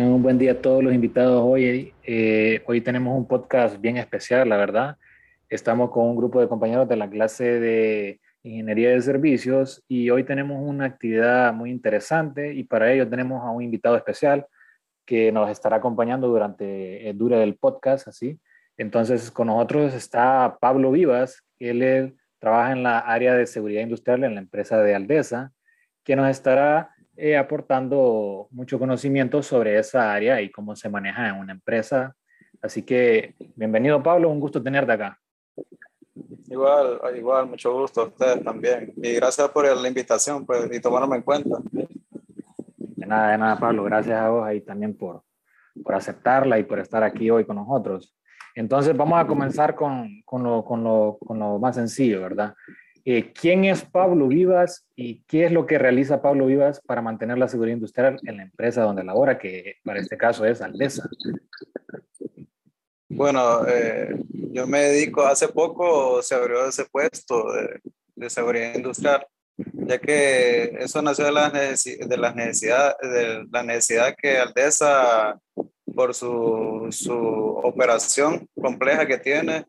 Un buen día a todos los invitados hoy. Eh, hoy tenemos un podcast bien especial, la verdad. Estamos con un grupo de compañeros de la clase de Ingeniería de Servicios y hoy tenemos una actividad muy interesante y para ello tenemos a un invitado especial que nos estará acompañando durante el dure del podcast, así. Entonces, con nosotros está Pablo Vivas, él trabaja en la área de seguridad industrial en la empresa de Aldesa, que nos estará eh, aportando mucho conocimiento sobre esa área y cómo se maneja en una empresa. Así que bienvenido Pablo, un gusto tenerte acá. Igual, igual, mucho gusto a ustedes también. Y gracias por la invitación pues, y tomarme en cuenta. De nada, de nada, Pablo. Gracias a vos ahí también por, por aceptarla y por estar aquí hoy con nosotros. Entonces vamos a comenzar con, con, lo, con, lo, con lo más sencillo, ¿verdad? Eh, ¿Quién es Pablo Vivas y qué es lo que realiza Pablo Vivas para mantener la seguridad industrial en la empresa donde labora, que para este caso es Aldesa? Bueno, eh, yo me dedico, hace poco se abrió ese puesto de, seguridad industrial, ya que eso nació de la, de la, necesidad, de la necesidad que Aldesa, por su, su operación compleja que tiene,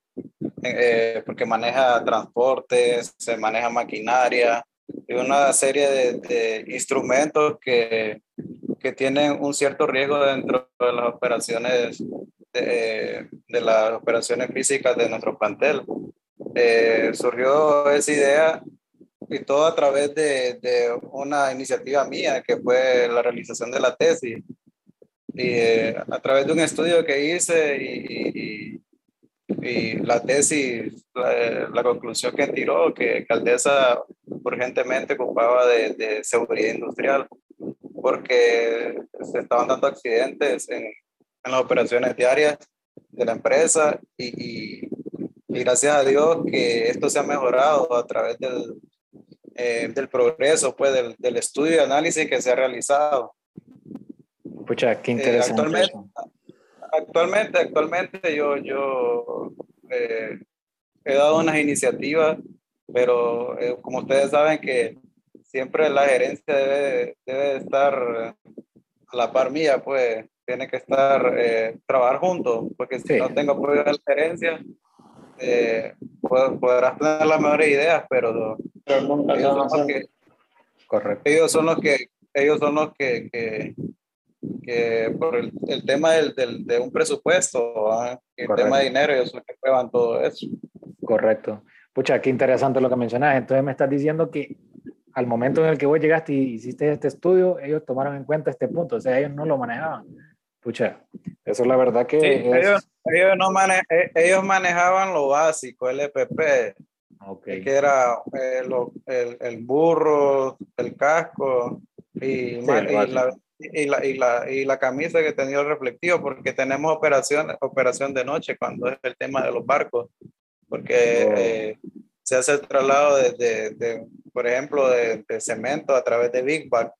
eh, porque maneja transportes, se maneja maquinaria y una serie de, instrumentos que, que, tienen un cierto riesgo dentro de las operaciones de, de las operaciones físicas de nuestro plantel. Eh, surgió esa idea y todo a través de, de, una iniciativa mía que fue la realización de la tesis y eh, a través de un estudio que hice y, y la tesis, la, conclusión que tiró, que Caldesa urgentemente ocupaba de, de, seguridad industrial, porque se estaban dando accidentes en, en las operaciones diarias de la empresa y, y, gracias a Dios que esto se ha mejorado a través del, eh, del progreso, pues del, del, estudio y análisis que se ha realizado. Pucha, qué eh, interesante. actualmente, actualmente, actualmente yo, yo eh, he dado unas iniciativas, pero eh, como ustedes saben que siempre la gerencia debe, debe estar a la par mía, pues tiene que estar, eh, trabajar juntos, porque si no tengo apoyo de la gerencia, eh, podrás tener las mejores ideas, pero, ellos, son los que, Correcto. ellos son los que, ellos son los que, que que por el, el tema del, del, de un presupuesto, el tema de dinero, ellos son los que prueban todo eso. Correcto. Pucha, qué interesante lo que mencionas. Entonces me estás diciendo que al momento en el que vos llegaste y hiciste este estudio, ellos tomaron en cuenta este punto, o sea, ellos no lo manejaban. Pucha, eso es la verdad que... ellos, ellos, no mane eh, ellos manejaban lo básico, el EPP, okay. que era eh, el, el, burro, el casco y, y la, y la, y la, y la camisa que tenía el reflectivo, porque tenemos operación, operación de noche cuando es el tema de los barcos, porque oh. eh, se hace el traslado de, de, de por ejemplo, de, de, cemento a través de Big Bag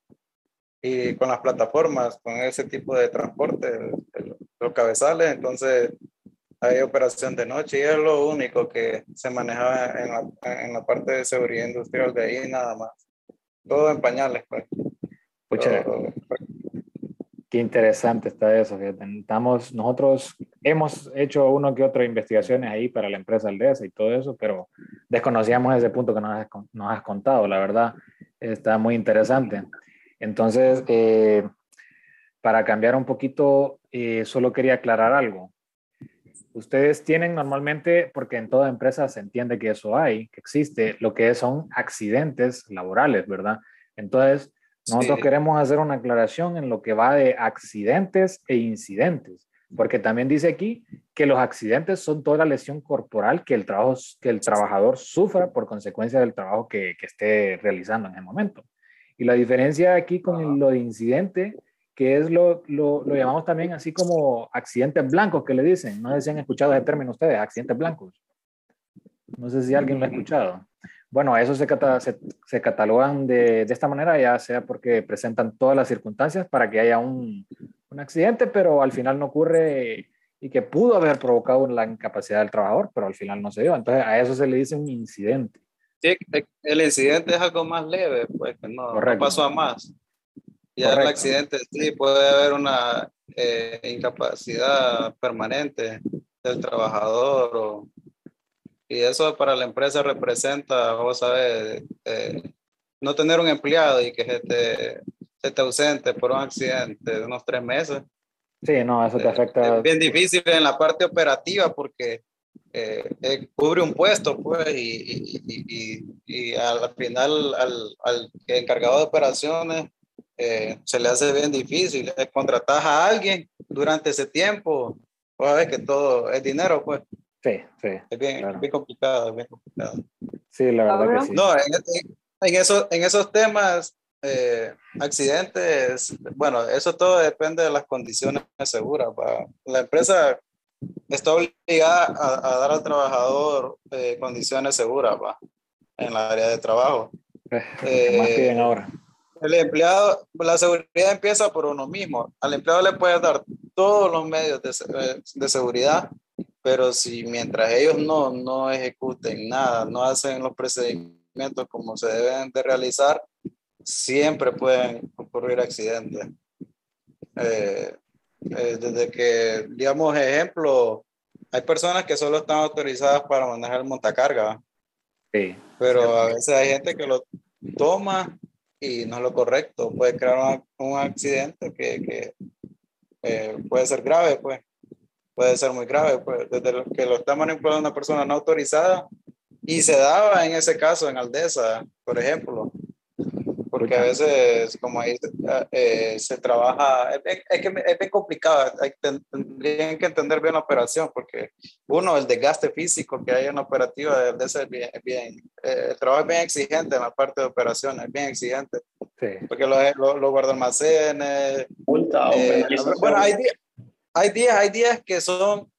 y con las plataformas, con ese tipo de transporte, los cabezales, entonces hay operación de noche y es lo único que se manejaba en la, en la parte de seguridad industrial de ahí nada más. Todo en pañales, pues. Qué interesante está eso. Estamos, nosotros hemos hecho uno que otro investigaciones ahí para la empresa Aldesa y todo eso, pero desconocíamos ese punto que nos has, nos has contado. La verdad, está muy interesante. Entonces, eh, para cambiar un poquito, eh, solo quería aclarar algo. Ustedes tienen normalmente, porque en toda empresa se entiende que eso hay, que existe, lo que son accidentes laborales, ¿verdad? Entonces, nosotros queremos hacer una aclaración en lo que va de accidentes e incidentes, porque también dice aquí que los accidentes son toda la lesión corporal que el, trabajo, que el trabajador sufra por consecuencia del trabajo que, que esté realizando en el momento. Y la diferencia aquí con lo de incidente, que es lo, lo, lo, llamamos también así como accidentes blancos que le dicen. No sé si han escuchado ese término ustedes, accidentes blancos. No sé si alguien lo ha escuchado. Bueno, eso se, se, se catalogan de, de, esta manera, ya sea porque presentan todas las circunstancias para que haya un, un, accidente, pero al final no ocurre y que pudo haber provocado la incapacidad del trabajador, pero al final no se dio. Entonces a eso se le dice un incidente. Sí, el incidente es algo más leve, pues no, no pasó a más. Ya el accidente sí puede haber una eh, incapacidad permanente del trabajador y eso para la empresa representa, vos sabes, eh, no tener un empleado y que se te, se te ausente por un accidente de unos tres meses. Sí, no, eso te eh, afecta. Es bien difícil en la parte operativa porque cubre un puesto, pues, y, y, y, al final al, al encargado de operaciones eh, se le hace bien difícil. Eh, contratar a alguien durante ese tiempo, pues a ver que todo es dinero, pues. Sí, sí. Es bien, bien complicado, es bien complicado. Sí, la verdad que sí. No, en, en, eso, en esos temas, eh, accidentes, bueno, eso todo depende de las condiciones seguras. La empresa está obligada a, dar al trabajador condiciones seguras ¿va? en la área de trabajo. ¿Qué más piden ahora? El empleado, la seguridad empieza por uno mismo. Al empleado le puedes dar todos los medios de, eh, de seguridad, pero si mientras ellos no, no ejecuten nada, no hacen los procedimientos como se deben de realizar, siempre pueden ocurrir accidentes. Eh, eh, desde que, digamos, ejemplo, hay personas que solo están autorizadas para manejar montacarga. Sí. Pero a veces hay gente que lo toma y no es lo correcto. Puede crear un, accidente que, que eh, puede ser grave, pues. Puede ser muy grave, pues. Desde que lo está manipulando una persona no autorizada y se daba en ese caso en Aldesa, por ejemplo. Porque a veces, como ahí eh, se trabaja, es, es, que es bien complicado, hay, tendrían que entender bien la operación, porque uno, el desgaste físico que hay en la operativa de es bien, bien eh, el trabajo es bien exigente en la parte de operaciones, es bien exigente. Sí. Porque los, los, los guardalmacenes. Eh, bueno, hay días, hay días, hay días que son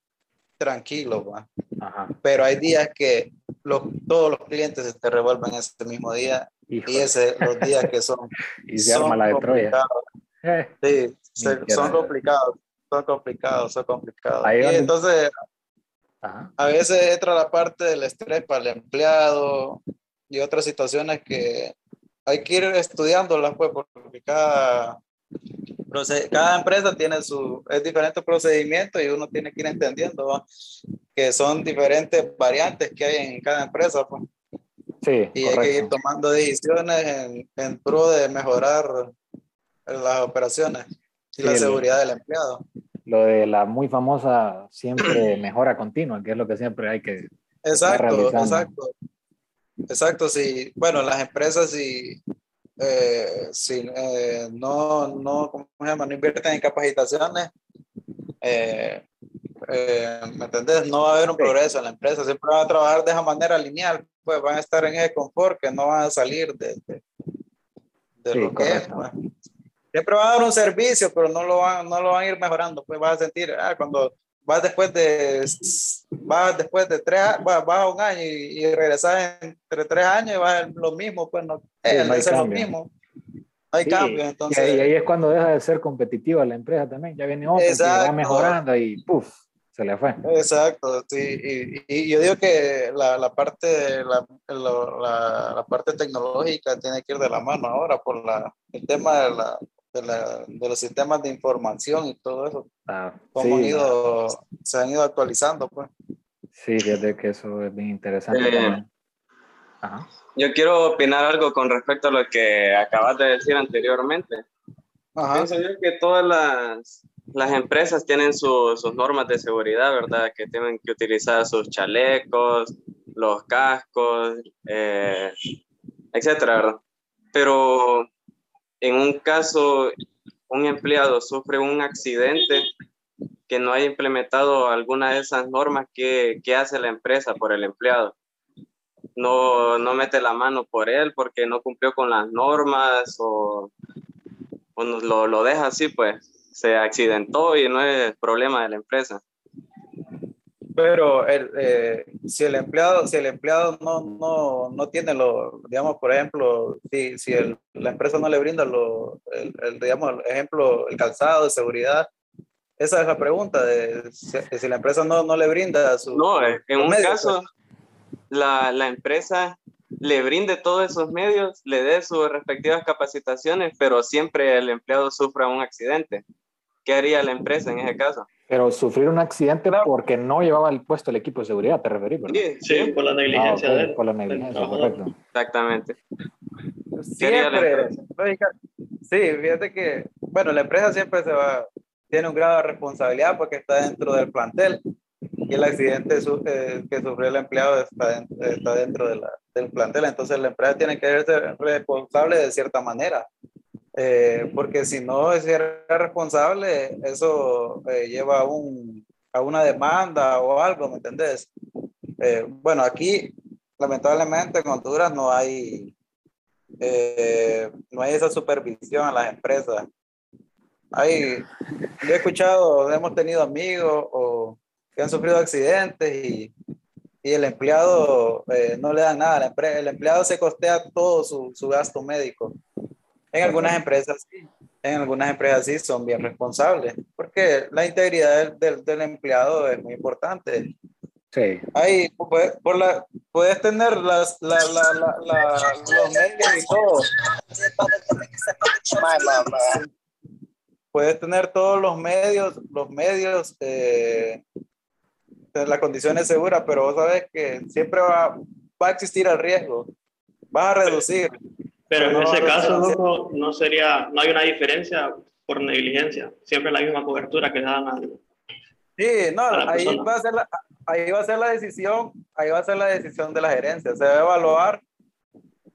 tranquilos, Ajá. pero hay días que los, todos los clientes se te revuelven ese mismo día y ese, los días que son. y se arma la de Troya. Sí, son complicados, son complicados, son complicados. y entonces, a veces entra la parte del estrés para el empleado y otras situaciones que hay que ir estudiándolas, pues, porque cada, cada empresa tiene su, es diferente procedimiento y uno tiene que ir entendiendo que son diferentes variantes que hay en cada empresa. Pues. Sí, y hay que ir tomando decisiones en, en pro de mejorar las operaciones y la seguridad del empleado. Lo de la muy famosa siempre mejora continua, que es lo que siempre hay que Exacto, exacto. Exacto, sí. Bueno, las empresas si, eh, si eh, no, no, ¿cómo se llama? no invierten en capacitaciones, eh, eh, ¿me entendés? No va a haber un progreso en la empresa, siempre van a trabajar de esa manera lineal, pues van a estar en ese confort que no van a salir de, de, lo que es. Pues. Siempre van a dar un servicio, pero no lo van, no lo van a ir mejorando, pues vas a sentir, ah, cuando vas después de, vas después de tres, vas, vas a un año y, y, regresas entre tres años y vas lo mismo, pues no, es lo mismo hay cambios. Entonces... Y ahí, es cuando deja de ser competitiva la empresa también. Ya viene otra que va mejorando y ¡puf! se le fue. Exacto, sí. Y, y yo digo que la, la parte, la, la, la, parte tecnológica tiene que ir de la mano ahora por la, el tema de, la, de, la, de los sistemas de información y todo eso. Ah, Cómo han ido, se han ido actualizando, pues. Sí, desde que eso es bien interesante. Eh, Ajá. Yo quiero opinar algo con respecto a lo que acabas de decir anteriormente. Ajá. Pienso yo que todas las, las empresas tienen sus normas de seguridad, ¿verdad? Que tienen que utilizar sus chalecos, los cascos, eh, etcétera, ¿verdad? Pero en un caso, un empleado sufre un accidente que no haya implementado alguna de esas normas, ¿qué, qué hace la empresa por el empleado? No, no mete la mano por él porque no cumplió con las normas o, o lo, lo deja así, pues se accidentó y no es problema de la empresa. Pero el, eh, si el empleado, si el empleado no, no, no tiene lo, digamos, por ejemplo, si, si el, la empresa no le brinda lo, el, el, digamos, ejemplo, el calzado de seguridad, esa es la pregunta, de si, la empresa no, no le brinda su... No, en un caso, la, la empresa le brinde todos esos medios, le dé sus respectivas capacitaciones, pero siempre el empleado sufra un accidente ¿qué haría la empresa en ese caso? Pero sufrir un accidente porque no llevaba el puesto el equipo de seguridad, ¿te referís? Sí, sí, por la negligencia. Ah, por la negligencia, correcto. Exactamente. Siempre, sí, fíjate que, bueno, la empresa siempre se va, tiene un grado de responsabilidad porque está dentro del plantel y el accidente eh, que sufrió el empleado está, está dentro de la, del plantel, entonces la empresa tiene que ser responsable de cierta manera. Eh, porque si no es responsable, eso eh, lleva a, un, a, una demanda o algo, ¿me entendés? bueno, aquí lamentablemente en Honduras no hay, no hay esa supervisión a las empresas. Hay, yo he escuchado, hemos tenido amigos o que han sufrido accidentes y, y el empleado eh, no le da nada. El empleado se costea todo su, su gasto médico. En algunas empresas sí, en algunas empresas sí son bien responsables, porque la integridad del, del, empleado es muy importante. Sí. Ahí, pues, por la, puedes tener las, la, la, los medios y todo. Puedes tener todos los medios, los medios eh, la condición es segura, pero vos sabes que siempre va, va a existir el riesgo. va a reducir. Pero en ese caso, no sería, no hay una diferencia por negligencia. Siempre la misma cobertura que dan a, Sí, no, ahí va, a ser la, ahí va a ser la decisión, ahí va a ser la decisión de la gerencia. Se debe evaluar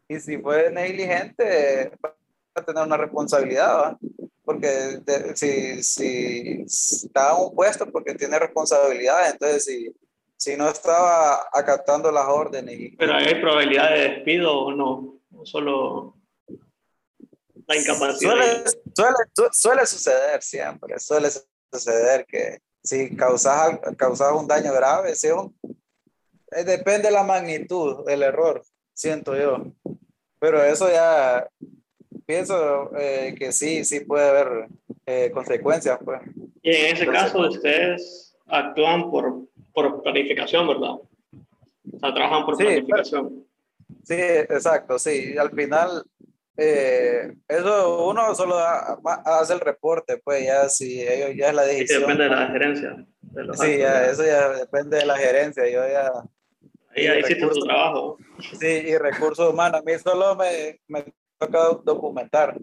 y si fue negligente, va a tener una responsabilidad. ¿va? Porque si, si está en un puesto porque tiene responsabilidad, entonces si, si no estaba acatando las órdenes. Pero hay probabilidad de despido o no, o solo la incapacidad. Suele, suele, suceder siempre, suele suceder que si causas, causas un daño grave, si eh, depende de la magnitud del error, siento yo. Pero eso ya pienso eh, que sí, sí puede haber eh, consecuencias. Pues. Y en ese caso ustedes actúan por, por planificación, ¿verdad? O sea, trabajan por planificación. Sí, exacto, sí. Al final, eh, eso uno solo hace el reporte, pues ya si ellos ya es la decisión. depende de la gerencia. sí, ya, eso ya depende de la gerencia. Yo ya. Ahí, ahí hiciste tu trabajo. Sí, y recursos humanos. A mí solo me, me toca documentar,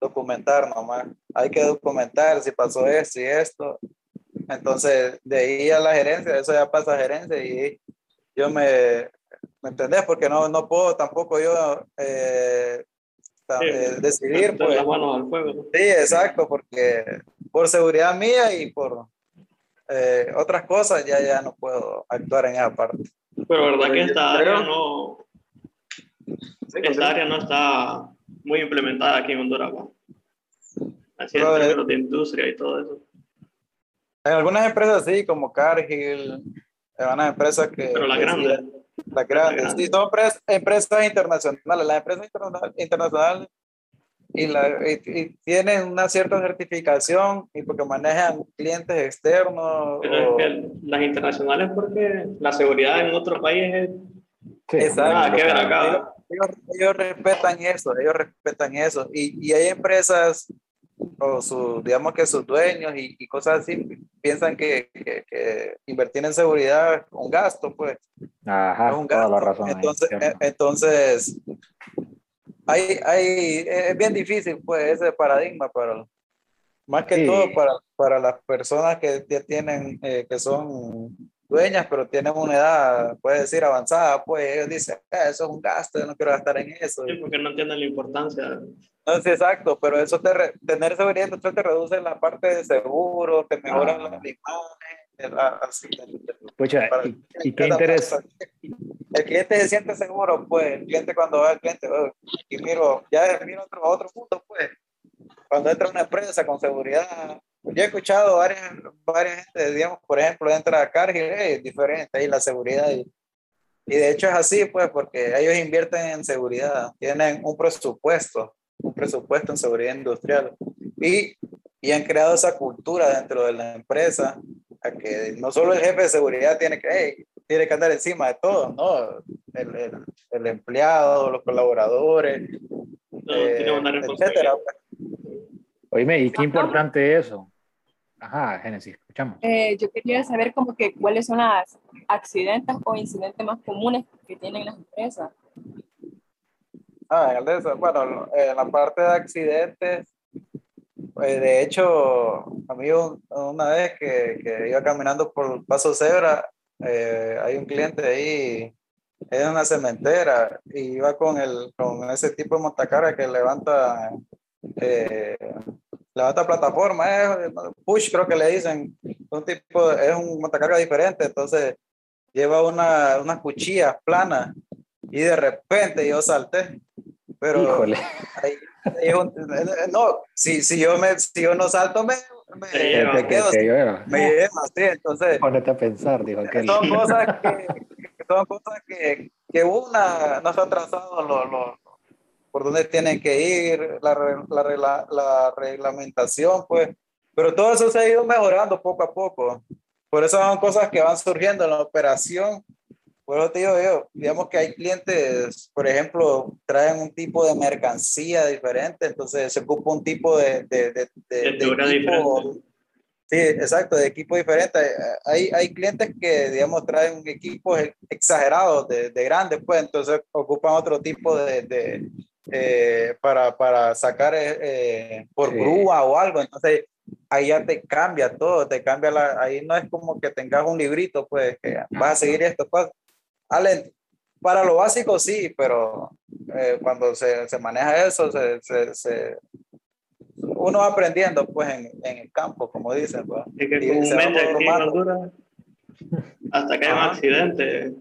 documentar nomás. Hay que documentar si pasó esto y esto. Entonces, de ahí a la gerencia, eso ya pasa a gerencia y yo me, ¿me entendés? Porque no, no puedo tampoco yo eh, eh, decidir. Pues. Sí, exacto, porque por seguridad mía y por eh, otras cosas ya, ya no puedo actuar en esa parte. Pero verdad que esta área no, esta área no está muy implementada aquí en Honduras. Así en de industria y todo eso. En algunas empresas sí, como Cargill, algunas empresas que... Pero las grandes. Las grandes, sí, son empresas, internacionales. Las empresas internacionales y, la, tienen una cierta certificación y porque manejan clientes externos. Pero las internacionales porque la seguridad en otro país es... Exacto. que ver acá ellos, respetan eso, ellos respetan eso. Y, y hay empresas, o su, digamos que sus dueños y, cosas así, piensan que, que, invertir en seguridad es un gasto, pues. Ajá, un gasto. Toda la razón. Entonces, eh, entonces hay, hay, es bien difícil, pues, ese paradigma, para, más que todo para, para las personas que ya tienen, eh, que son dueñas, pero tienen una edad, puede decir, avanzada, pues ellos dicen, ah, eso es un gasto, yo no quiero gastar en eso. Sí, porque no entienden la importancia. No, sí, exacto, pero eso te tener seguridad entonces te reduce la parte de seguro, te mejora ah. las imágenes, así. Pucha, y, qué interés. El cliente se siente seguro, pues, el cliente cuando va al cliente, oh, y miro, ya miro otro, otro punto, pues, cuando entra una empresa con seguridad, yo he escuchado varias, varias gente, digamos, por ejemplo, entra a Cargill, es diferente ahí la seguridad. Y, y, de hecho es así, pues, porque ellos invierten en seguridad, tienen un presupuesto, un presupuesto en seguridad industrial. Y, y han creado esa cultura dentro de la empresa, a que no solo el jefe de seguridad tiene que, tiene que andar encima de todo, ¿no? El, el, el empleado, los colaboradores, no, eh, etcétera. Oíme, y qué importante eso, Ajá, Génesis, escuchamos. Eh, yo quería saber como que cuáles son las accidentes o incidentes más comunes que tienen las empresas. Ah, bueno, en la parte de accidentes, pues, de hecho, a mí una vez que, que iba caminando por el Paso Cebra, eh, hay un cliente ahí, es una cementera, y iba con, el, con ese tipo de montacara que levanta eh, levanta plataforma, es push creo que le dicen, un tipo, es un montacarga diferente, entonces lleva una, unas cuchillas planas y de repente yo salté, pero Híjole. no, si, si, yo me, si yo no salto me, me, lleva, me quedo, me lleva, sí, entonces ponete a pensar, dijo aquel. Son cosas que, son cosas que, que una nos ha trazado los, los por dónde tienen que ir, la, la, la, reglamentación, pues. Pero todo eso se ha ido mejorando poco a poco. Por eso son cosas que van surgiendo en la operación. Por eso te digo yo, digamos que hay clientes, por ejemplo, traen un tipo de mercancía diferente, entonces se ocupa un tipo de, de, de, de, equipo, Sí, exacto, de equipo diferente. Hay, hay clientes que, digamos, traen equipos exagerados, de, de grandes, pues, entonces ocupan otro tipo de, eh, para, para, sacar eh, eh, por grúa o algo. Entonces, ahí ya te cambia todo, te cambia la, ahí no es como que tengas un librito, pues, que vas a seguir esto. Pues, para lo básico sí, pero cuando se, se, maneja eso, se, se, uno va aprendiendo, pues, en, en, el campo, como dicen. Pues, que comúnmente aquí en hasta que hay un accidente,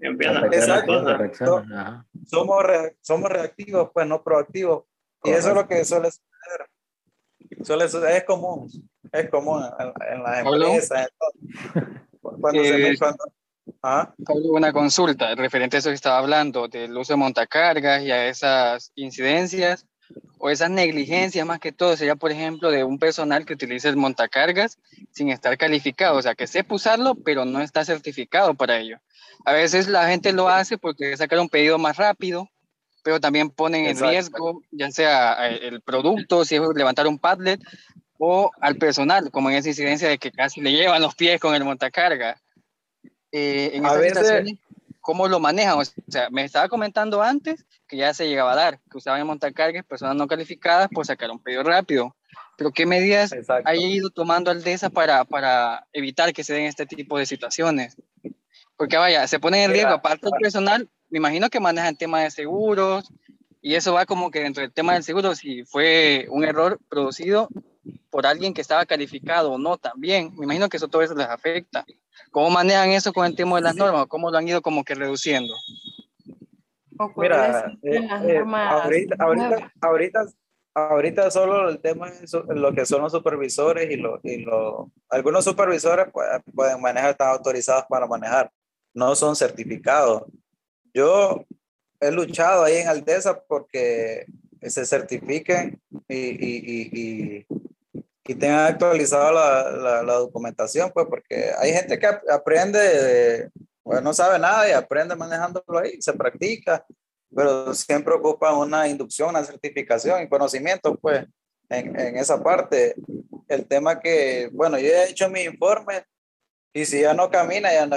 empiezan a cosas. Somos, somos reactivos, pues no proactivos. Y eso es lo que suele suceder. Suele, es común, es común en, las empresas. Cuando eh, Una consulta referente a eso que estaba hablando, del uso de montacargas y a esas incidencias o esas negligencias más que todo, sería por ejemplo de un personal que utilice el montacargas sin estar calificado, o sea, que sepa usarlo, pero no está certificado para ello. A veces la gente lo hace porque sacar un pedido más rápido, pero también ponen en riesgo, ya sea eh, el producto, si es levantar un padlet, o al personal, como en esa incidencia de que casi le llevan los pies con el montacarga. Eh, en a veces... ¿cómo lo manejan? O sea, me estaba comentando antes que ya se llegaba a dar, que usaban el montacargas personas no calificadas por sacar un pedido rápido. Pero ¿qué medidas ha ido tomando Aldesa para, para evitar que se den este tipo de situaciones? Porque vaya, se pone en riesgo, aparte del personal, me imagino que manejan temas de seguros, y eso va como que dentro del tema del seguro, si fue un error producido por alguien que estaba calificado o no también, me imagino que eso todo eso les afecta. ¿Cómo manejan eso con el tema de las normas? ¿Cómo lo han ido como que reduciendo? Mira, eh, eh, ahorita, ahorita, ahorita, ahorita, solo el tema es lo que son los supervisores y, lo, y lo, algunos supervisores pueden manejar, están autorizados para manejar no son certificados. Yo he luchado ahí en Aldesa porque se certifiquen y, y, y, y tengan actualizado la, la, documentación, pues porque hay gente que aprende, pues no sabe nada y aprende manejándolo ahí, se practica, pero siempre ocupa una inducción, una certificación y conocimiento, pues, en, en esa parte. El tema que, bueno, yo he hecho mi informe y si ya no camina, ya no,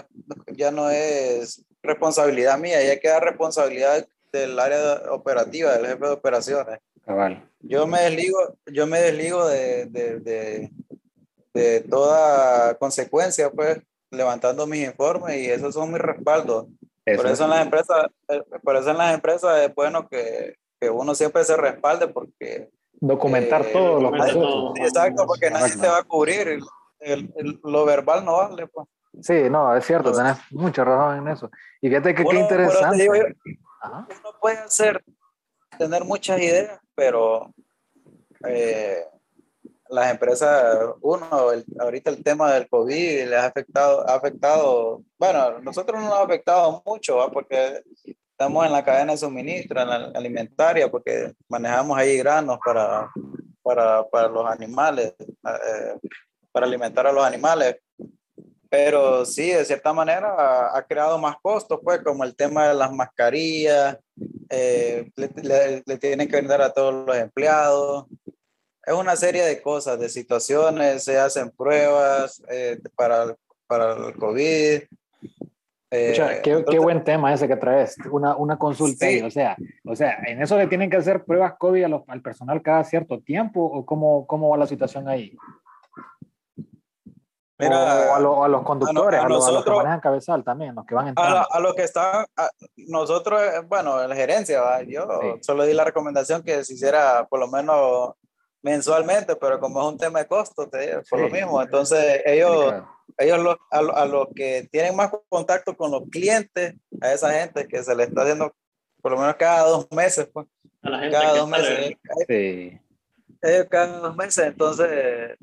ya no es responsabilidad mía, ya queda responsabilidad del área operativa, del jefe de operaciones. Yo me desligo, yo me desligo de, de, de, toda consecuencia, pues, levantando mis informes y esos son mis respaldos. Por eso en las empresas, eh, por eso en las empresas es bueno que, que uno siempre se respalde porque documentar eh, todo lo que Exacto, porque nadie te va a cubrir el, lo verbal no vale. Pues. Sí, no, es cierto, tenés mucha razón en eso. Y fíjate que qué interesante. uno puede hacer, tener muchas ideas, pero eh, las empresas, uno, ahorita el tema del COVID les ha afectado, ha afectado, bueno, nosotros no nos ha afectado mucho, porque estamos en la cadena de suministro, en la alimentaria, porque manejamos ahí granos para, para, para los animales. Eh, para alimentar a los animales. Pero sí, de cierta manera ha, creado más costos, pues, como el tema de las mascarillas, eh, le, tienen que vender a todos los empleados. es una serie de cosas, de situaciones, se hacen pruebas eh, para, para el COVID. Eh, qué, qué, buen tema ese que traes, una, una consulta. o, sea, o sea, ¿en eso le tienen que hacer pruebas COVID al personal cada cierto tiempo o cómo, cómo va la situación ahí? Mira, o a, los conductores, a, los que manejan cabezal también, los que van entrando. A, los que están, nosotros, eh, bueno, la gerencia, yo solo di la recomendación que se hiciera por lo menos mensualmente, pero como es un tema de costo, te por lo mismo. Entonces, ellos, ellos a, los que tienen más contacto con los clientes, a esa gente que se le está haciendo por lo menos cada dos meses, pues. A la gente cada dos meses. Sí. Ellos cada dos meses, entonces,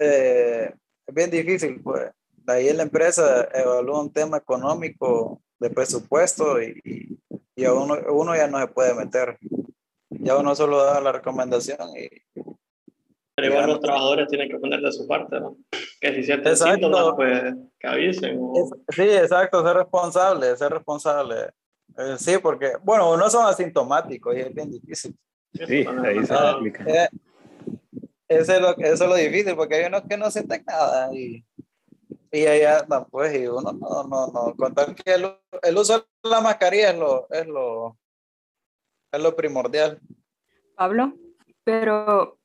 eh, es bien difícil, pues. De ahí la empresa evalúa un tema económico de presupuesto y, y a uno, uno ya no se puede meter ya uno solo da la recomendación y... Pero igual los trabajadores tienen que poner de su parte, ¿no? Que si sienten síntomas, pues que avisen. Sí, exacto, ser responsable, ser responsable. Eh, sí, porque, bueno, uno son asintomáticos y es bien difícil. Sí, ahí se ah, explica. Eh, eso, es lo, eso es lo difícil, porque hay unos que no sienten nada y, y allá no, pues, y uno no, no, no, contar que el, el uso de la mascarilla es lo, es lo, es lo primordial. Pablo, pero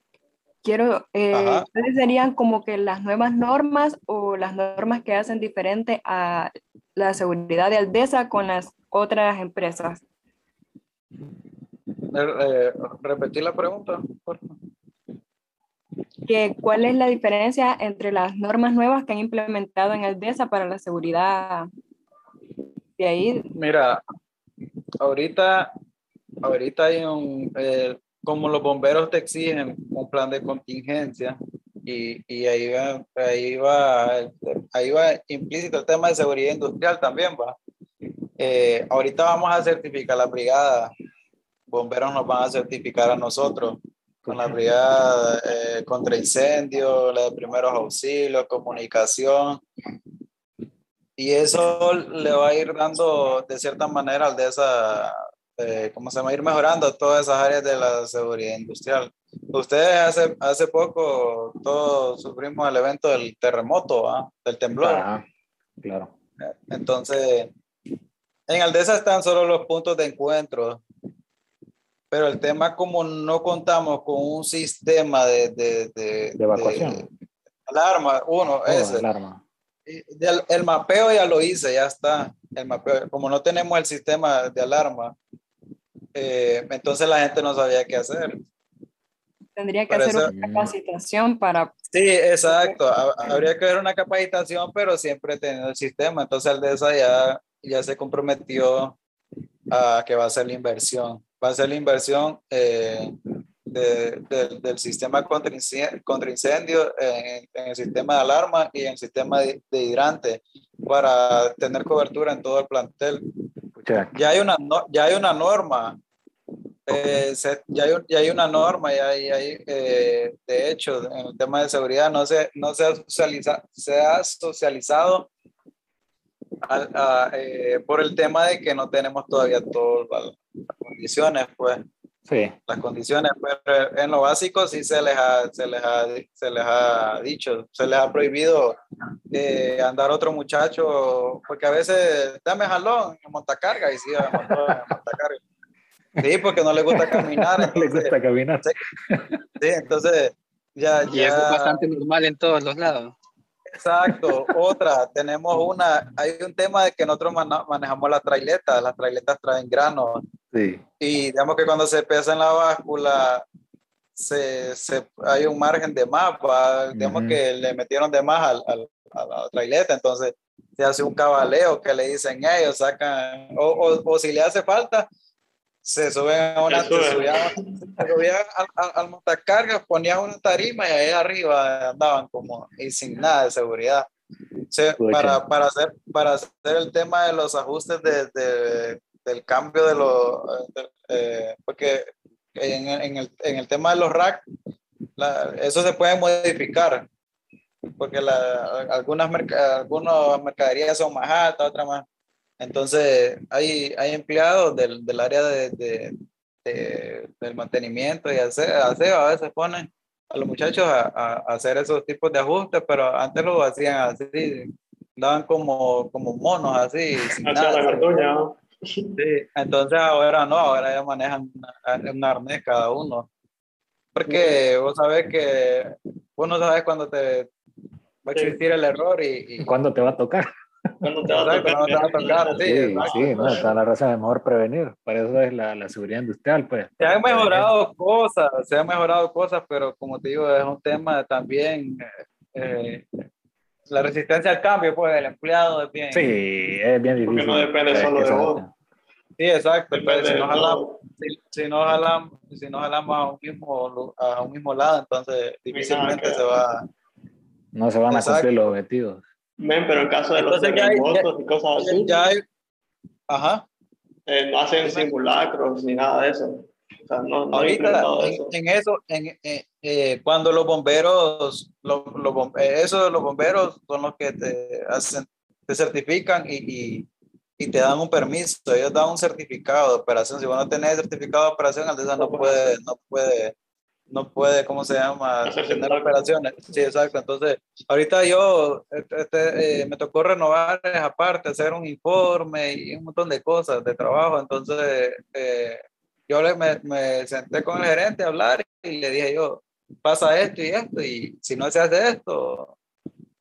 quiero, eh, ¿cuáles serían como que las nuevas normas o las normas que hacen diferente a la seguridad de Aldesa con las otras empresas? Eh, repetir la pregunta, por favor. Que, ¿Cuál es la diferencia entre las normas nuevas que han implementado en Aldesa para la seguridad de ahí? Mira, ahorita ahorita hay un, eh, como los bomberos te exigen un plan de contingencia y, y, ahí, va, ahí, va, ahí va implícito el tema de seguridad industrial también va. Eh, ahorita vamos a certificar la brigada, bomberos nos van a certificar a nosotros con la brigada eh, contra incendio, la de primeros auxilios, comunicación. Y eso le va a ir dando de cierta manera al de esa eh, ¿cómo se va a ir mejorando todas esas áreas de la seguridad industrial. Ustedes hace, hace poco todos sufrimos el evento del terremoto, ¿ah? del temblor. claro. Entonces, en Aldesa están solo los puntos de encuentro, pero el tema como no contamos con un sistema de, de, de, evacuación. alarma, uno, oh, ese. Alarma. El, el, mapeo ya lo hice, ya está. El mapeo, como no tenemos el sistema de alarma, eh, entonces la gente no sabía qué hacer. Tendría que hacer una capacitación para... Sí, exacto. Habría que hacer una capacitación, pero siempre teniendo el sistema. Entonces el DESA ya, ya se comprometió a que va a hacer la inversión. Va a ser la inversión eh, del sistema contra incendio, en, el sistema de alarma y en el sistema de, de hidrante para tener cobertura en todo el plantel. Ya hay una, ya hay una norma eh, ya, hay, ya, hay, una norma, ya hay, hay eh, de hecho, en el tema de seguridad no se, no se, ha, socializa, se ha socializado eh, por el tema de que no tenemos todavía todas las condiciones, pues. Sí. Las condiciones, pero en lo básico sí se les ha, se les ha, se les ha dicho, se les ha prohibido andar otro muchacho, porque a veces, dame jalón en montacarga y sí, en montacarga. Sí, porque no le gusta caminar. no le gusta caminar. Sí, entonces ya, y es bastante normal en todos los lados. Exacto. Otra, tenemos una, hay un tema de que nosotros manejamos las trailetas, las trailetas traen grano. Sí. Y digamos que cuando se pesa en la báscula, se, se, hay un margen de más, digamos que le metieron de más al, al, a la traileta, entonces se hace un cabaleo que le dicen ellos, sacan, o, o, o si le hace falta, se suben a una, se subían, al, al, montacargas, ponían una tarima y ahí arriba andaban como y sin nada de seguridad. para, para, hacer, para hacer el tema de los ajustes de, de del cambio de los, eh, porque en, en, el, en, el, tema de los racks, eso se puede modificar, porque la, algunas, algunas mercaderías son más altas, otras más entonces, hay, hay empleados del, del área de, de, del mantenimiento y hacer, a veces ponen a los muchachos a, a, hacer esos tipos de ajustes, pero antes lo hacían así, daban como, como monos así. Sin nada, sí, entonces ahora no, ahora ya manejan un arnés cada uno. Porque vos sabés que vos no sabes cuándo te va a existir el error y, y... ¿Cuándo te va a tocar? ¿Cuándo te va a tocar? Sí, sí, no, está la razón de mejor prevenir. Para eso es la, la seguridad industrial, pues. Se han mejorado cosas, se han mejorado cosas, pero como te digo, es un tema también eh, la resistencia al cambio, pues, del empleado es bien. Sí, es bien difícil. Porque no depende solo de vos. Sí, exacto. Si, no jalamos, si, si, no jalamos, si no jalamos a un mismo, a un mismo lado, entonces difícilmente se va. No se van a cumplir los objetivos. Men, pero en caso de los terremotos y cosas así. Ya hay, ajá. Eh, no hacen simulacros ni nada de eso. O sea, no, no Ahorita, en eso, en, eso en, eh, eh, cuando los bomberos, los, los, eso los bomberos son los que te hacen, te certifican y, y, y, te dan un permiso, ellos dan un certificado de operación. Si vos no tenés certificado de operación, Aldesa no puede, no puede, no puede, ¿cómo se llama? Tener operaciones. Sí, exacto. Entonces, ahorita yo este, este, eh, me tocó renovar esa parte, hacer un informe y un montón de cosas de trabajo. Entonces, eh, yo le, me, me, senté con el gerente a hablar y le dije yo, pasa esto y esto, y si no se hace esto,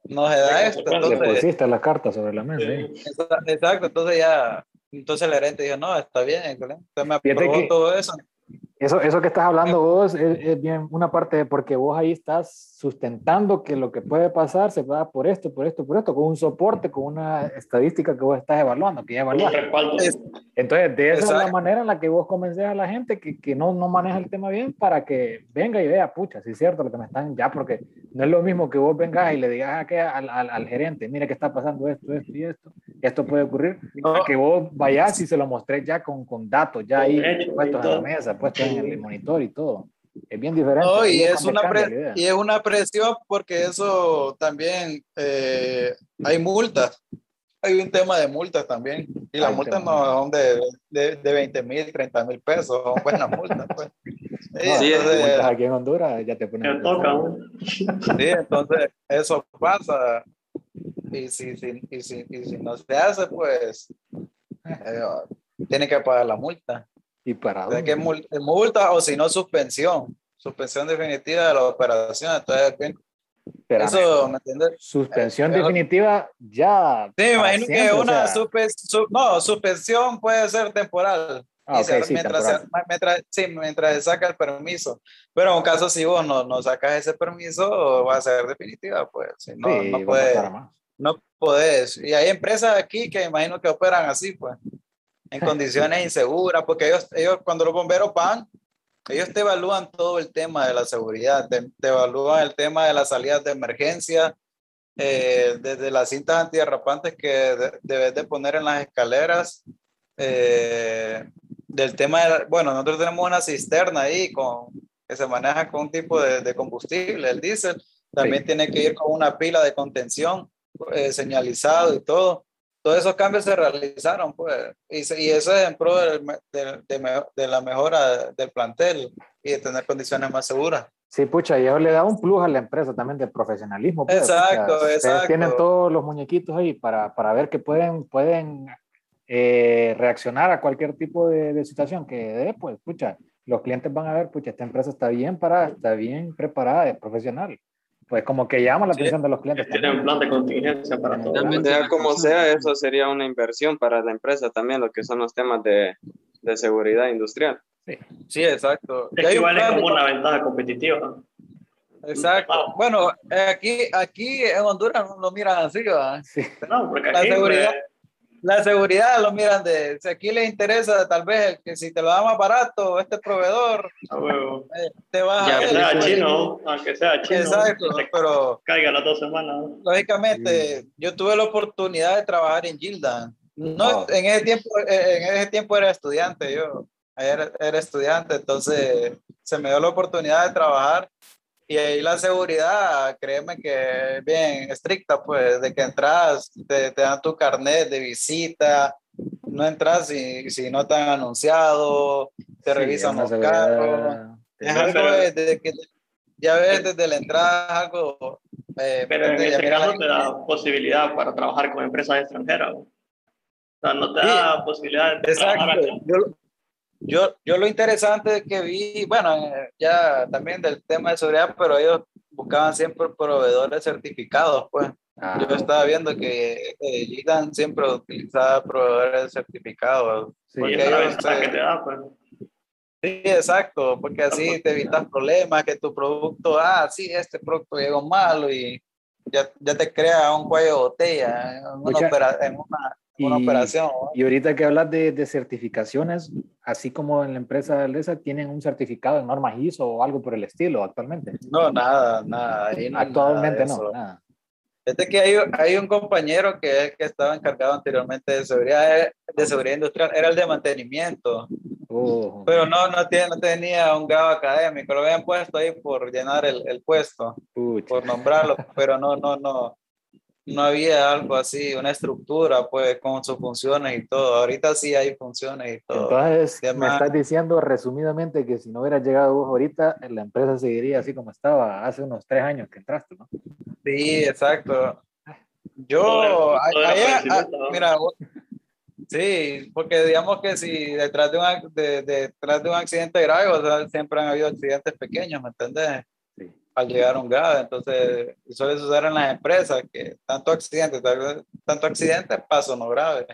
no se da esto. Entonces, le pusiste la carta sobre la mesa. ¿eh? Exacto, entonces ya, entonces el gerente dijo, no, está bien, entonces me aprobó todo eso. Eso, eso que estás hablando vos es, bien una parte de porque vos ahí estás sustentando que lo que puede pasar se va por esto, por esto, por esto, con un soporte, con una estadística que vos estás evaluando, que ya Entonces, de esa es la manera en la que vos convences a la gente que, que, no, no maneja el tema bien para que venga y vea, pucha, si es cierto lo que me están, ya, porque no es lo mismo que vos vengas y le digas al, al, al, gerente, mire que está pasando esto, esto y esto, esto puede ocurrir, que vos vayas y se lo mostré ya con, con datos, ya ahí puestos en la mesa, puestos en el monitor y todo. Es bien diferente. No, y, es una y es una presión porque eso también eh, hay multas. Hay un tema de multas también. Y las multas no son de, de, de 20 mil, 30 mil pesos, son buenas multas. Pues. Sí, entonces, aquí en Honduras ya te ponen. Sí, entonces eso pasa. Y si, si, y si, y si no se hace, pues eh, tiene que pagar la multa. ¿Y para dónde? que multa o si no suspensión, suspensión definitiva de la operación. Entonces, eso, ¿me entiendes? Suspensión eh, definitiva ya. Sí, imagino que una no, suspensión puede ser temporal. Ah, mientras, Se, mientras, sí, mientras se saca el permiso. Pero en un caso si vos no, no sacas ese permiso, va a ser definitiva, pues. Si no, sí, no puedes. No puedes. Y hay empresas aquí que imagino que operan así, pues en condiciones inseguras, porque ellos, ellos cuando los bomberos van, ellos te evalúan todo el tema de la seguridad, te, evalúan el tema de las salidas de emergencia, eh, desde las cintas antiderrapantes que debes de poner en las escaleras, eh, del tema de, bueno, nosotros tenemos una cisterna ahí con, que se maneja con un tipo de, de combustible, el diésel, también tiene que ir con una pila de contención eh, señalizado y todo todos esos cambios se realizaron, pues, y, y eso es en pro de, de, de, la mejora del plantel y de tener condiciones más seguras. Sí, pucha, y eso le da un plus a la empresa también de profesionalismo. Pues, exacto, exacto. Tienen todos los muñequitos ahí para, para ver que pueden, pueden eh, reaccionar a cualquier tipo de, de situación que dé, pues, pucha, los clientes van a ver, pucha, esta empresa está bien parada, está bien preparada, es profesional pues como que llama la atención de los clientes. Tienen un plan de contingencia para todo. Sea como sea, eso sería una inversión para la empresa también, lo que son los temas de, de seguridad industrial. Sí, sí exacto. Es igual es como una ventaja competitiva. Exacto. Bueno, aquí, aquí en Honduras no lo miran así, ¿verdad? Sí. No, porque aquí la seguridad, la seguridad lo miran de, si aquí les interesa tal vez que si te lo da más barato este proveedor, eh, te va a... sea chino, aunque sea chino. Exacto, pero... Caiga las dos semanas. Lógicamente, yo tuve la oportunidad de trabajar en Gildan. No, en, ese tiempo, eh, en ese tiempo era estudiante yo, era, era estudiante, entonces se me dio la oportunidad de trabajar y ahí la seguridad, créeme que es bien estricta, pues, de que entras, te, te dan tu carnet de visita, no entras si, si no están anunciado, te revisan los carros. Es algo de, que ya ves desde la entrada algo. Eh, pero en este caso te da posibilidad para trabajar con empresas extranjeras. O sea, no te da posibilidad de trabajar Yo, yo, yo, lo interesante que vi, bueno, eh, ya también del tema de seguridad, pero ellos buscaban siempre proveedores certificados, pues. Ah. Yo estaba viendo que eh, Gitan siempre utilizaba proveedores certificados. Sí, porque ellos, que te da, pues. Sí, exacto, porque así te evitas problemas, que tu producto, ah, sí, este producto llegó malo y ya, ya te crea un cuello de botella en una, en una, y, una operación. Y ahorita que hablas de, de, certificaciones, así como en la empresa de Aldesa, ¿tienen un certificado en normas ISO o algo por el estilo actualmente? No, nada, nada. actualmente no, nada. Este que hay, hay un compañero que, que estaba encargado anteriormente de seguridad, de seguridad industrial, era el de mantenimiento. Oh. Pero no, no, tiene, no tenía un grado académico, lo habían puesto ahí por llenar el, el puesto, por nombrarlo, pero no, no, no, no había algo así, una estructura pues con sus funciones y todo. Ahorita sí hay funciones y todo. Entonces, me estás diciendo resumidamente que si no hubieras llegado vos ahorita, la empresa seguiría así como estaba hace unos tres años que entraste, ¿no? Sí, exacto. Yo, mira, sí, porque digamos que si detrás de un, de, detrás de un accidente grave, o sea, siempre han habido accidentes pequeños, ¿me entendés? Al llegar un grave, entonces suele suceder en las empresas que tanto accidente, tanto accidente, paso no grave.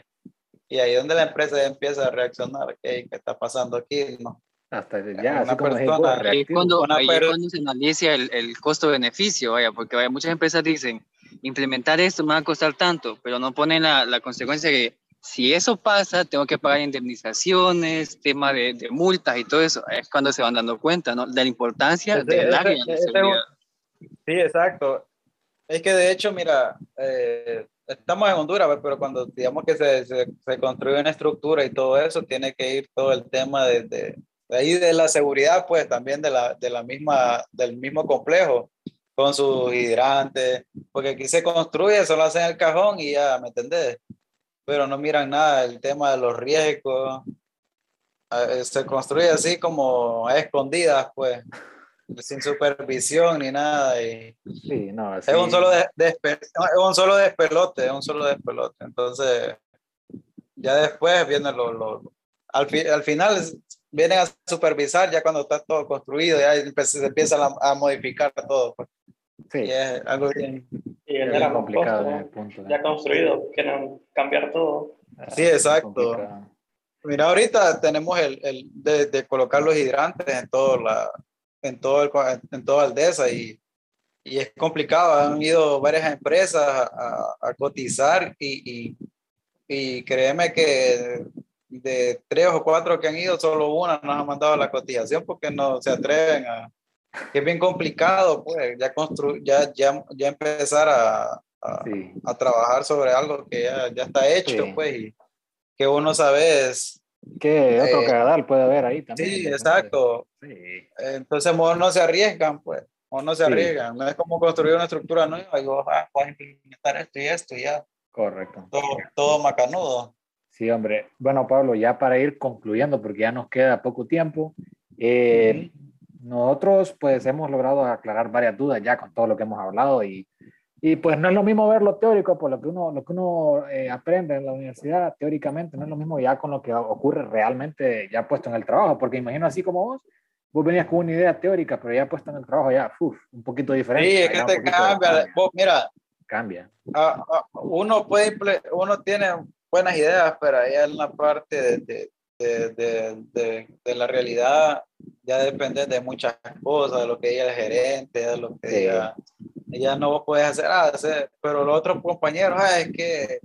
Y ahí es donde la empresa empieza a reaccionar, ¿qué, qué está pasando aquí? ¿no? Hasta ya, una persona, ahí cuando, ahí cuando se analiza el, el costo-beneficio, vaya, porque vaya, muchas empresas dicen, implementar esto me va a costar tanto, pero no ponen la, la consecuencia que si eso pasa, tengo que pagar indemnizaciones, tema de, de, multas y todo eso. Es cuando se van dando cuenta, ¿no? De la importancia del área de seguridad. Sí, exacto. Es que de hecho, mira, eh, estamos en Honduras, pero cuando digamos que se, se, se, construye una estructura y todo eso, tiene que ir todo el tema de, de, de ahí de la seguridad, pues también de la, de la misma, del mismo complejo, con sus hidrantes, porque aquí se construye, solo hacen el cajón y ya, ¿me entendés? Pero no miran nada, el tema de los riesgos, se construye así como a escondidas, pues, sin supervisión ni nada. Y sí, no, es, un solo de, es un solo despelote, es un solo despelote. Entonces, ya después viene lo, lo al, al final vienen a supervisar ya cuando está todo construido, ya se empieza a, modificar todo. Pues. Sí. Y es algo bien, y era complicado. ya construido, quieren cambiar todo. Sí, exacto. Mira, ahorita tenemos el, el de, de, colocar los hidrantes en todo la, en todo el, en toda Aldesa y, y es complicado. Han ido varias empresas a, a cotizar y, y, y créeme que de tres o cuatro que han ido, solo una nos ha mandado la cotización porque no se atreven a... Que es bien complicado, pues, ya, constru ya, ya, ya empezar a, a, a, trabajar sobre algo que ya, ya está hecho, pues, y que uno sabe es... Que otro eh, puede haber ahí también. Sí, exacto. Sí. Entonces, no se arriesgan, pues, o no se arriesgan. No es como construir una estructura nueva y vos ah, vas a implementar esto y esto y ya. Correcto. Todo, todo macanudo. Sí, hombre. Bueno, Pablo, ya para ir concluyendo, porque ya nos queda poco tiempo, eh, nosotros pues hemos logrado aclarar varias dudas ya con todo lo que hemos hablado y, y pues no es lo mismo ver lo teórico, por lo que uno, lo que uno eh, aprende en la universidad teóricamente, no es lo mismo ya con lo que ocurre realmente ya puesto en el trabajo, porque imagino así como vos, vos venías con una idea teórica, pero ya puesto en el trabajo ya, uf, un poquito diferente. Sí, es que te cambia, vos, mira. Cambia. uno puede, uno tiene buenas ideas, pero ahí en la parte de, de, de, de, la realidad ya depende de muchas cosas, de lo que diga el gerente, de lo que diga, ya no puedes hacer, ah, pero los otros compañeros, ah, es que,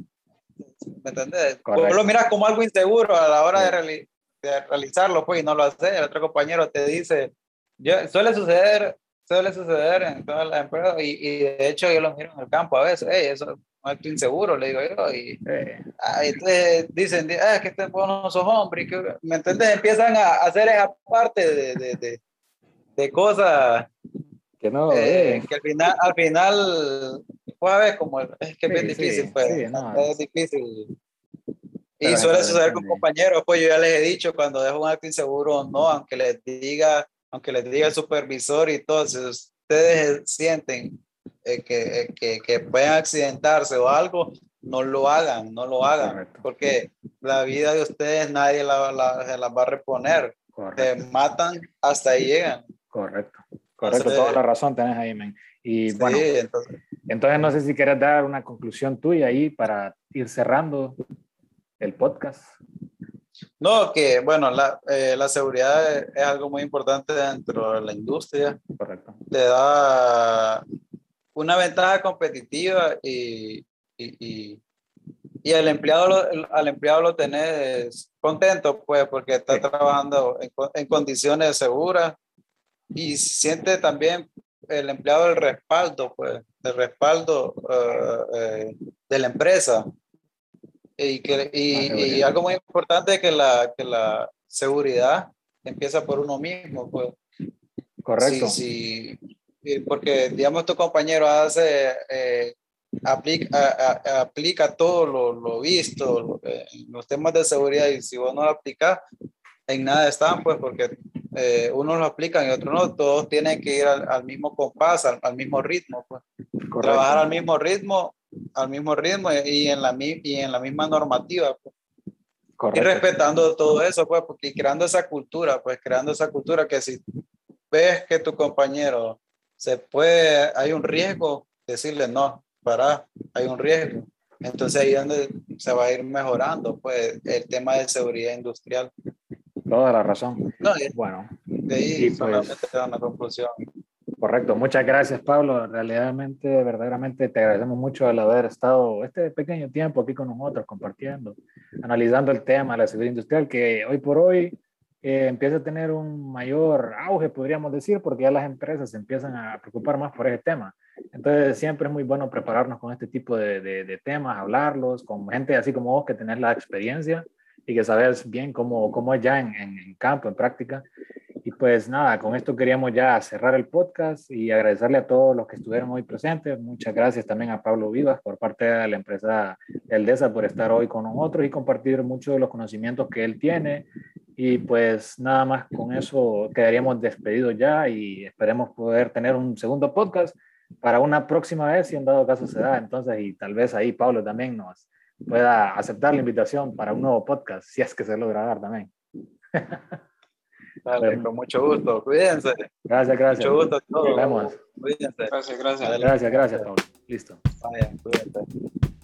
¿me entiendes? Vos lo miras como algo inseguro a la hora de, de, realizarlo, pues, y no lo haces, el otro compañero te dice, yo, suele suceder, suele suceder en todas las empresas, y, y, de hecho yo lo miro en el campo a veces, hey, eso acto inseguro, le digo yo, y entonces dicen, ah, que este no sos hombre, que, ¿me entiendes? Empiezan a hacer esa parte de, de, de, de cosas que no, eh, que al final, al final, pues a ver, como es que es bien difícil, pues, es difícil. Y suele suceder con compañeros, pues yo ya les he dicho, cuando dejo un acto inseguro o no, aunque les diga, aunque les diga el supervisor y todo, si ustedes sienten eh, que, eh, que, que, pueden accidentarse o algo, no lo hagan, no lo hagan, porque la vida de ustedes nadie la, la, se la va a reponer. Se matan hasta ahí llegan. Correcto, correcto, toda la razón tenés ahí, men. Y bueno, entonces, entonces no sé si quieres dar una conclusión tuya ahí para ir cerrando el podcast. No, que bueno, la, eh, la, seguridad es, algo muy importante dentro de la industria. Correcto. Te da una ventaja competitiva y, y, y, y al, empleado lo, al empleado lo tenés contento, pues, porque está trabajando en, en, condiciones seguras y siente también el empleado el respaldo, pues, el respaldo uh, eh, de la empresa. Y, que, y, algo muy importante es que la, que la seguridad empieza por uno mismo. Pues. Correcto. Porque, digamos, tu compañero hace, eh, aplica, aplica todo lo, lo visto en los temas de seguridad y si vos no lo aplicas, en nada están, pues, porque eh, unos lo aplican y otros no, todos tienen que ir al, mismo compás, al, mismo ritmo, pues. Trabajar al mismo ritmo al mismo ritmo y en la, y en la misma normativa. Pues. Y respetando todo eso, pues, porque creando esa cultura, pues creando esa cultura que si ves que tu compañero se puede, hay un riesgo, decirle no, para, hay un riesgo. Entonces ahí es donde se va a ir mejorando, pues, el tema de seguridad industrial. Toda la razón. bueno, de ahí solamente pues, da una conclusión. Correcto, muchas gracias Pablo. Realmente, verdaderamente te agradecemos mucho el haber estado este pequeño tiempo aquí con nosotros compartiendo, analizando el tema de la seguridad industrial que hoy por hoy eh, empieza a tener un mayor auge, podríamos decir, porque ya las empresas se empiezan a preocupar más por ese tema. Entonces siempre es muy bueno prepararnos con este tipo de, de, temas, hablarlos con gente así como vos que tenés la experiencia y que sabes bien cómo, cómo es ya en, en campo, en práctica. Y pues nada, con esto queríamos ya cerrar el podcast y agradecerle a todos los que estuvieron hoy presentes. Muchas gracias también a Pablo Vivas por parte de la empresa Eldesa por estar hoy con nosotros y compartir muchos de los conocimientos que él tiene. Y pues nada más con eso quedaríamos despedidos ya y esperemos poder tener un segundo podcast para una próxima vez si en dado caso se da. Entonces, y tal vez ahí Pablo también nos pueda aceptar la invitación para un nuevo podcast, si es que se logra dar también. Dale, con mucho gusto. Cuídense. Gracias, gracias. Mucho gusto a todos. Nos vemos. Cuídense. Gracias, gracias. Gracias, gracias, Pablo. Listo. Vaya, cuídense.